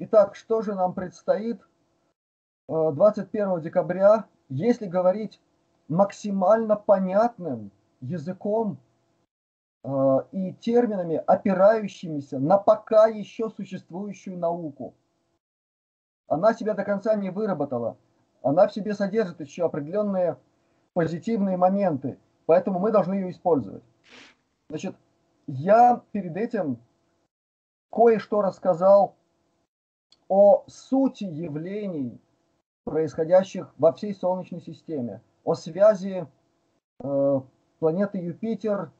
Итак, что же нам предстоит 21 э, декабря, если говорить максимально понятным языком э, и терминами, опирающимися на пока еще существующую науку. Она себя до конца не выработала. Она в себе содержит еще определенные позитивные моменты, поэтому мы должны ее использовать. Значит, я перед этим кое-что рассказал о сути явлений, происходящих во всей Солнечной системе, о связи э, планеты Юпитер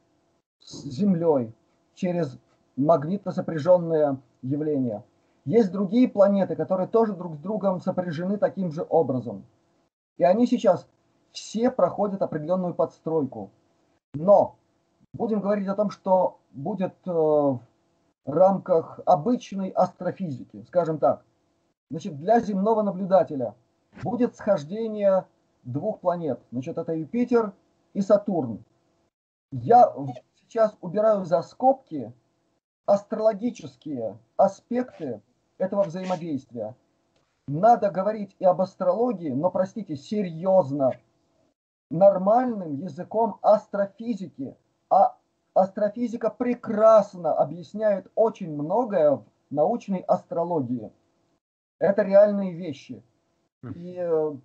с Землей через магнитно сопряженное явление. Есть другие планеты, которые тоже друг с другом сопряжены таким же образом. И они сейчас все проходят определенную подстройку. Но будем говорить о том, что будет э, рамках обычной астрофизики, скажем так. Значит, для земного наблюдателя будет схождение двух планет. Значит, это Юпитер и Сатурн. Я сейчас убираю за скобки астрологические аспекты этого взаимодействия. Надо говорить и об астрологии, но, простите, серьезно, нормальным языком астрофизики. Астрофизика прекрасно объясняет очень многое в научной астрологии. Это реальные вещи. Хм. И э,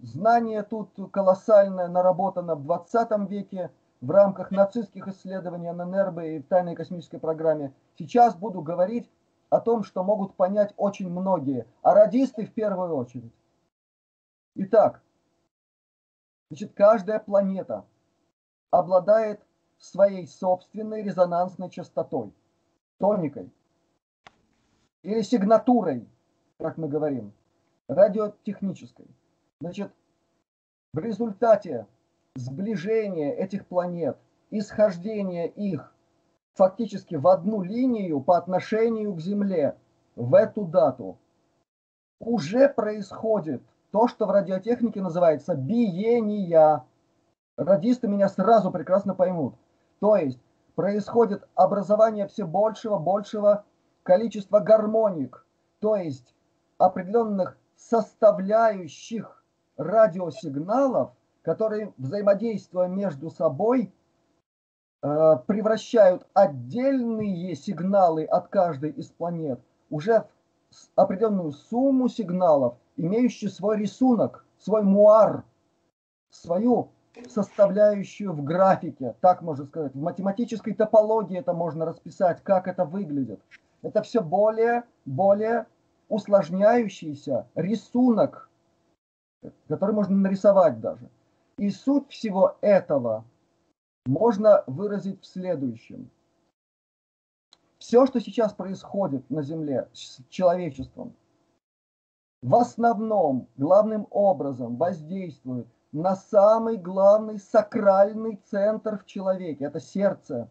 знание тут колоссальное наработано в 20 веке в рамках нацистских исследований ННРБ и в тайной космической программе. Сейчас буду говорить о том, что могут понять очень многие, а радисты в первую очередь. Итак, значит, каждая планета обладает своей собственной резонансной частотой, тоникой или сигнатурой, как мы говорим, радиотехнической. Значит, в результате сближения этих планет, исхождения их фактически в одну линию по отношению к Земле в эту дату, уже происходит то, что в радиотехнике называется биения. Радисты меня сразу прекрасно поймут. То есть происходит образование все большего, большего количества гармоник, то есть определенных составляющих радиосигналов, которые, взаимодействуя между собой, э, превращают отдельные сигналы от каждой из планет уже в определенную сумму сигналов, имеющую свой рисунок, свой муар, свою составляющую в графике, так можно сказать. В математической топологии это можно расписать, как это выглядит. Это все более, более усложняющийся рисунок, который можно нарисовать даже. И суть всего этого можно выразить в следующем. Все, что сейчас происходит на Земле с человечеством, в основном, главным образом воздействует на самый главный сакральный центр в человеке, это сердце.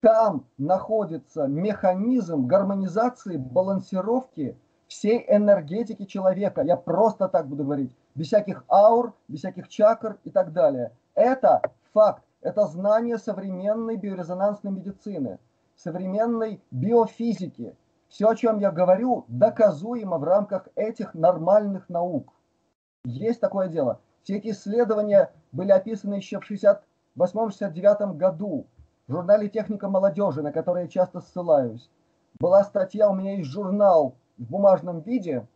Там находится механизм гармонизации, балансировки всей энергетики человека. Я просто так буду говорить. Без всяких аур, без всяких чакр и так далее. Это факт. Это знание современной биорезонансной медицины, современной биофизики. Все, о чем я говорю, доказуемо в рамках этих нормальных наук. Есть такое дело. Все эти исследования были описаны еще в 68-69 году в журнале «Техника молодежи», на который я часто ссылаюсь. Была статья, у меня есть журнал в бумажном виде,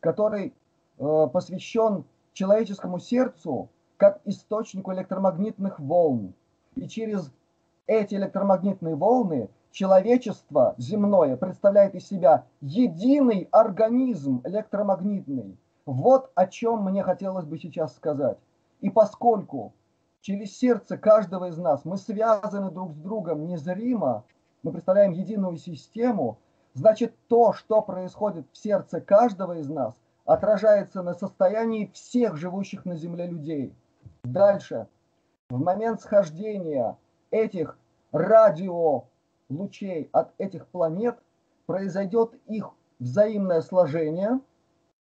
который э, посвящен человеческому сердцу как источнику электромагнитных волн. И через эти электромагнитные волны человечество земное представляет из себя единый организм электромагнитный. Вот о чем мне хотелось бы сейчас сказать. И поскольку через сердце каждого из нас мы связаны друг с другом незримо, мы представляем единую систему, значит то, что происходит в сердце каждого из нас, отражается на состоянии всех живущих на Земле людей. Дальше. В момент схождения этих радиолучей от этих планет произойдет их взаимное сложение –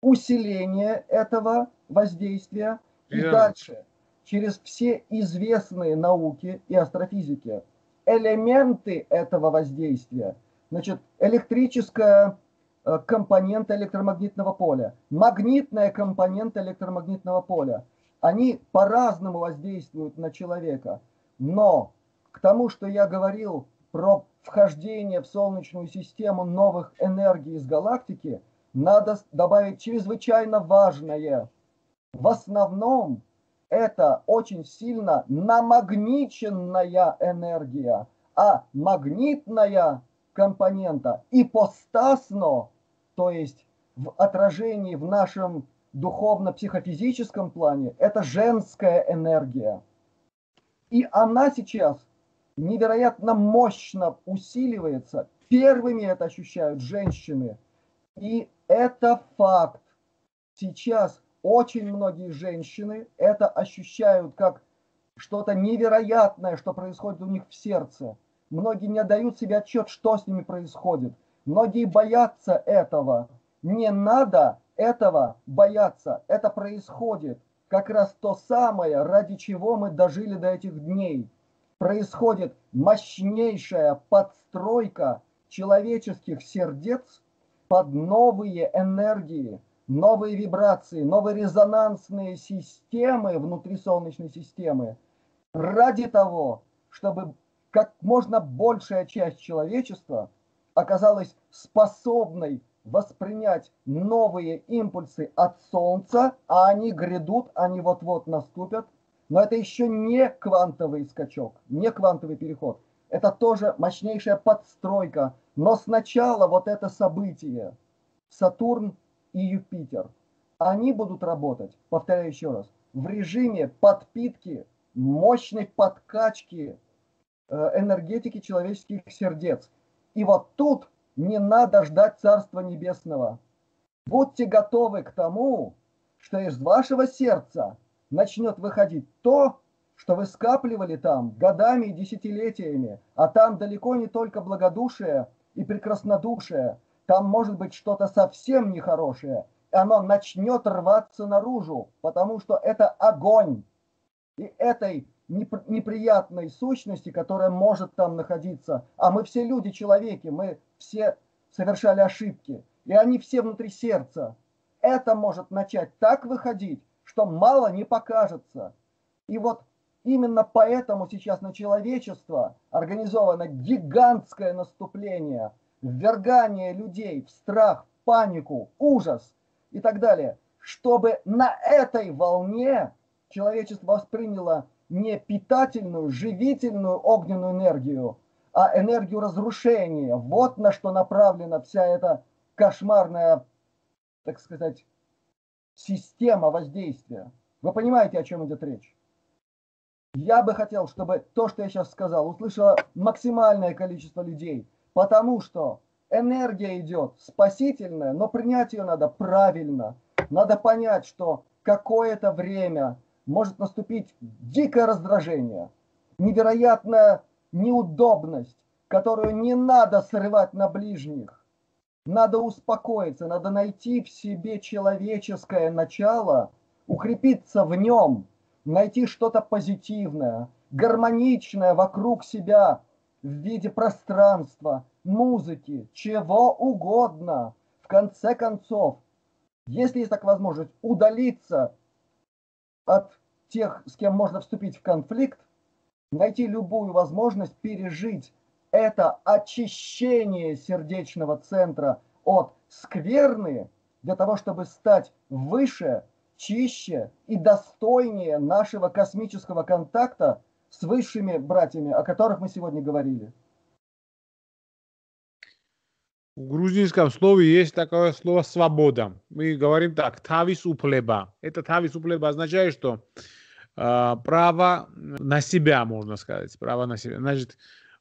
усиление этого воздействия и дальше через все известные науки и астрофизики элементы этого воздействия Значит, электрическая э, компонента электромагнитного поля, магнитная компонента электромагнитного поля. Они по-разному воздействуют на человека. Но к тому, что я говорил про вхождение в Солнечную систему новых энергий из галактики, надо добавить чрезвычайно важное. В основном это очень сильно намагниченная энергия, а магнитная компонента ипостасно, то есть в отражении в нашем духовно-психофизическом плане, это женская энергия. И она сейчас невероятно мощно усиливается. Первыми это ощущают женщины. И это факт. Сейчас очень многие женщины это ощущают как что-то невероятное, что происходит у них в сердце. Многие не отдают себе отчет, что с ними происходит. Многие боятся этого. Не надо этого бояться. Это происходит. Как раз то самое, ради чего мы дожили до этих дней. Происходит мощнейшая подстройка человеческих сердец под новые энергии, новые вибрации, новые резонансные системы внутри Солнечной системы ради того, чтобы как можно большая часть человечества оказалась способной воспринять новые импульсы от Солнца, а они грядут, они вот-вот наступят. Но это еще не квантовый скачок, не квантовый переход. Это тоже мощнейшая подстройка. Но сначала вот это событие, Сатурн и Юпитер, они будут работать, повторяю еще раз, в режиме подпитки, мощной подкачки э, энергетики человеческих сердец. И вот тут не надо ждать Царства Небесного. Будьте готовы к тому, что из вашего сердца начнет выходить то, что вы скапливали там годами и десятилетиями, а там далеко не только благодушие и прекраснодушие, там может быть что-то совсем нехорошее, и оно начнет рваться наружу, потому что это огонь. И этой неприятной сущности, которая может там находиться, а мы все люди, человеки, мы все совершали ошибки, и они все внутри сердца. Это может начать так выходить, что мало не покажется. И вот именно поэтому сейчас на человечество организовано гигантское наступление – ввергание людей в страх, панику, ужас и так далее, чтобы на этой волне человечество восприняло не питательную, живительную огненную энергию, а энергию разрушения. Вот на что направлена вся эта кошмарная, так сказать, система воздействия. Вы понимаете, о чем идет речь? Я бы хотел, чтобы то, что я сейчас сказал, услышало максимальное количество людей – Потому что энергия идет спасительная, но принять ее надо правильно. Надо понять, что какое-то время может наступить дикое раздражение, невероятная неудобность, которую не надо срывать на ближних. Надо успокоиться, надо найти в себе человеческое начало, укрепиться в нем, найти что-то позитивное, гармоничное вокруг себя, в виде пространства, музыки, чего угодно. В конце концов, если есть так возможность, удалиться от тех, с кем можно вступить в конфликт, найти любую возможность пережить это очищение сердечного центра от скверны для того, чтобы стать выше, чище и достойнее нашего космического контакта с высшими братьями, о которых мы сегодня говорили. В грузинском слове есть такое слово «свобода». Мы говорим так, «тавис уплеба». Это «тавис уплеба» означает, что э, право на себя, можно сказать, право на себя. Значит,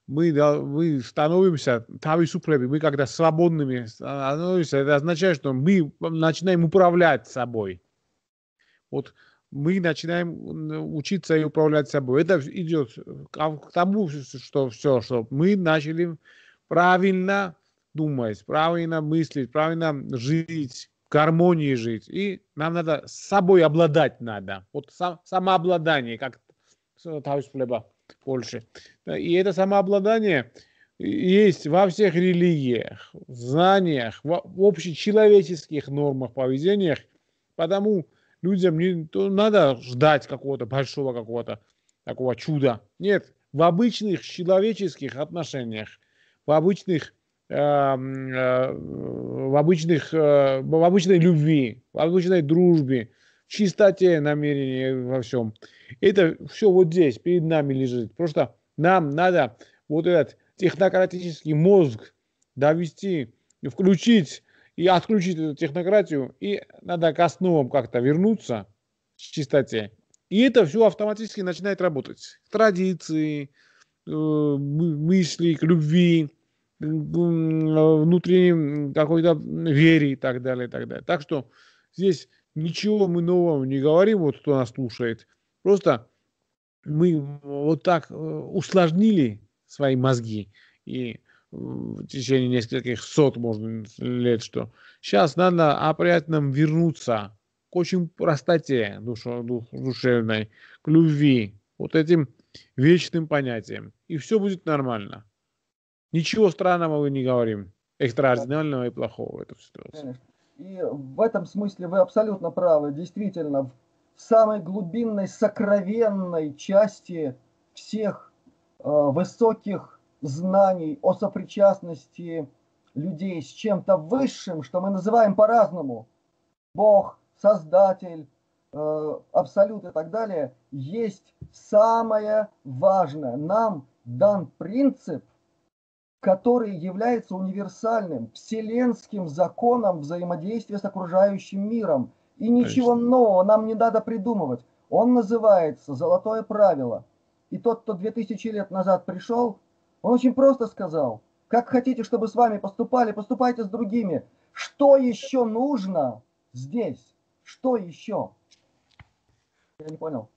мы, мы становимся «тавис уплеби», мы когда свободными становимся, это означает, что мы начинаем управлять собой. Вот мы начинаем учиться и управлять собой. Это идет к тому, что все, что мы начали правильно думать, правильно мыслить, правильно жить, в гармонии жить. И нам надо с собой обладать надо. Вот самообладание, как товарищ Плеба больше. И это самообладание есть во всех религиях, знаниях, в общечеловеческих нормах, поведениях, потому людям не надо ждать какого-то большого какого-то такого чуда. Нет, в обычных человеческих отношениях, в обычных эм, э, в обычных э, в обычной любви, в обычной дружбе, в чистоте намерения во всем. Это все вот здесь перед нами лежит. Просто нам надо вот этот технократический мозг довести, включить и отключить эту технократию, и надо к основам как-то вернуться в чистоте. И это все автоматически начинает работать. К традиции, э, мысли, к любви, внутренней какой-то вере и так далее, и так далее. Так что здесь ничего мы нового не говорим, вот кто нас слушает. Просто мы вот так э, усложнили свои мозги и в течение нескольких сот, можно лет, что сейчас надо опять нам вернуться к очень простоте душа, душ, душевной, к любви, вот этим вечным понятиям. И все будет нормально. Ничего странного мы не говорим, экстраординарного и плохого в этой ситуации. И в этом смысле вы абсолютно правы. Действительно, в самой глубинной, сокровенной части всех э, высоких знаний о сопричастности людей с чем-то высшим, что мы называем по-разному, Бог, Создатель, э, Абсолют и так далее, есть самое важное. Нам дан принцип, который является универсальным, вселенским законом взаимодействия с окружающим миром. И ничего Конечно. нового нам не надо придумывать. Он называется «Золотое правило». И тот, кто 2000 лет назад пришел, он очень просто сказал, как хотите, чтобы с вами поступали, поступайте с другими. Что еще нужно здесь? Что еще? Я не понял.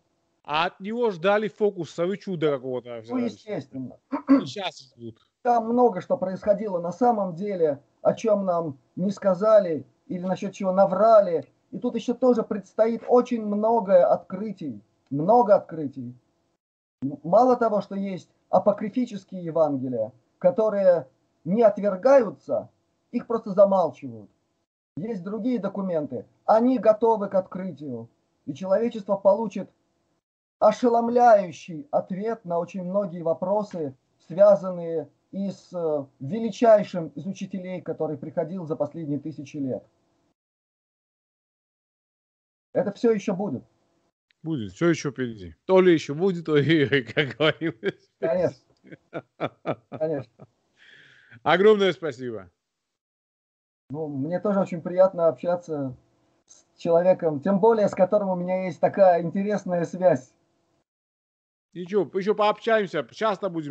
А от него ждали фокуса, вы чудо какого-то. Ну, естественно. Сейчас ждут. Там много что происходило на самом деле, о чем нам не сказали или насчет чего наврали. И тут еще тоже предстоит очень многое открытий. Много открытий. Мало того, что есть апокрифические Евангелия, которые не отвергаются, их просто замалчивают. Есть другие документы, они готовы к открытию. И человечество получит ошеломляющий ответ на очень многие вопросы, связанные и с э, величайшим из учителей, который приходил за последние тысячи лет. Это все еще будет. Будет, все еще впереди. То ли еще будет, то ли, как говорилось. Конечно. Конечно. Огромное спасибо. Ну, мне тоже очень приятно общаться с человеком, тем более с которым у меня есть такая интересная связь. Ничего, еще пообщаемся, часто будем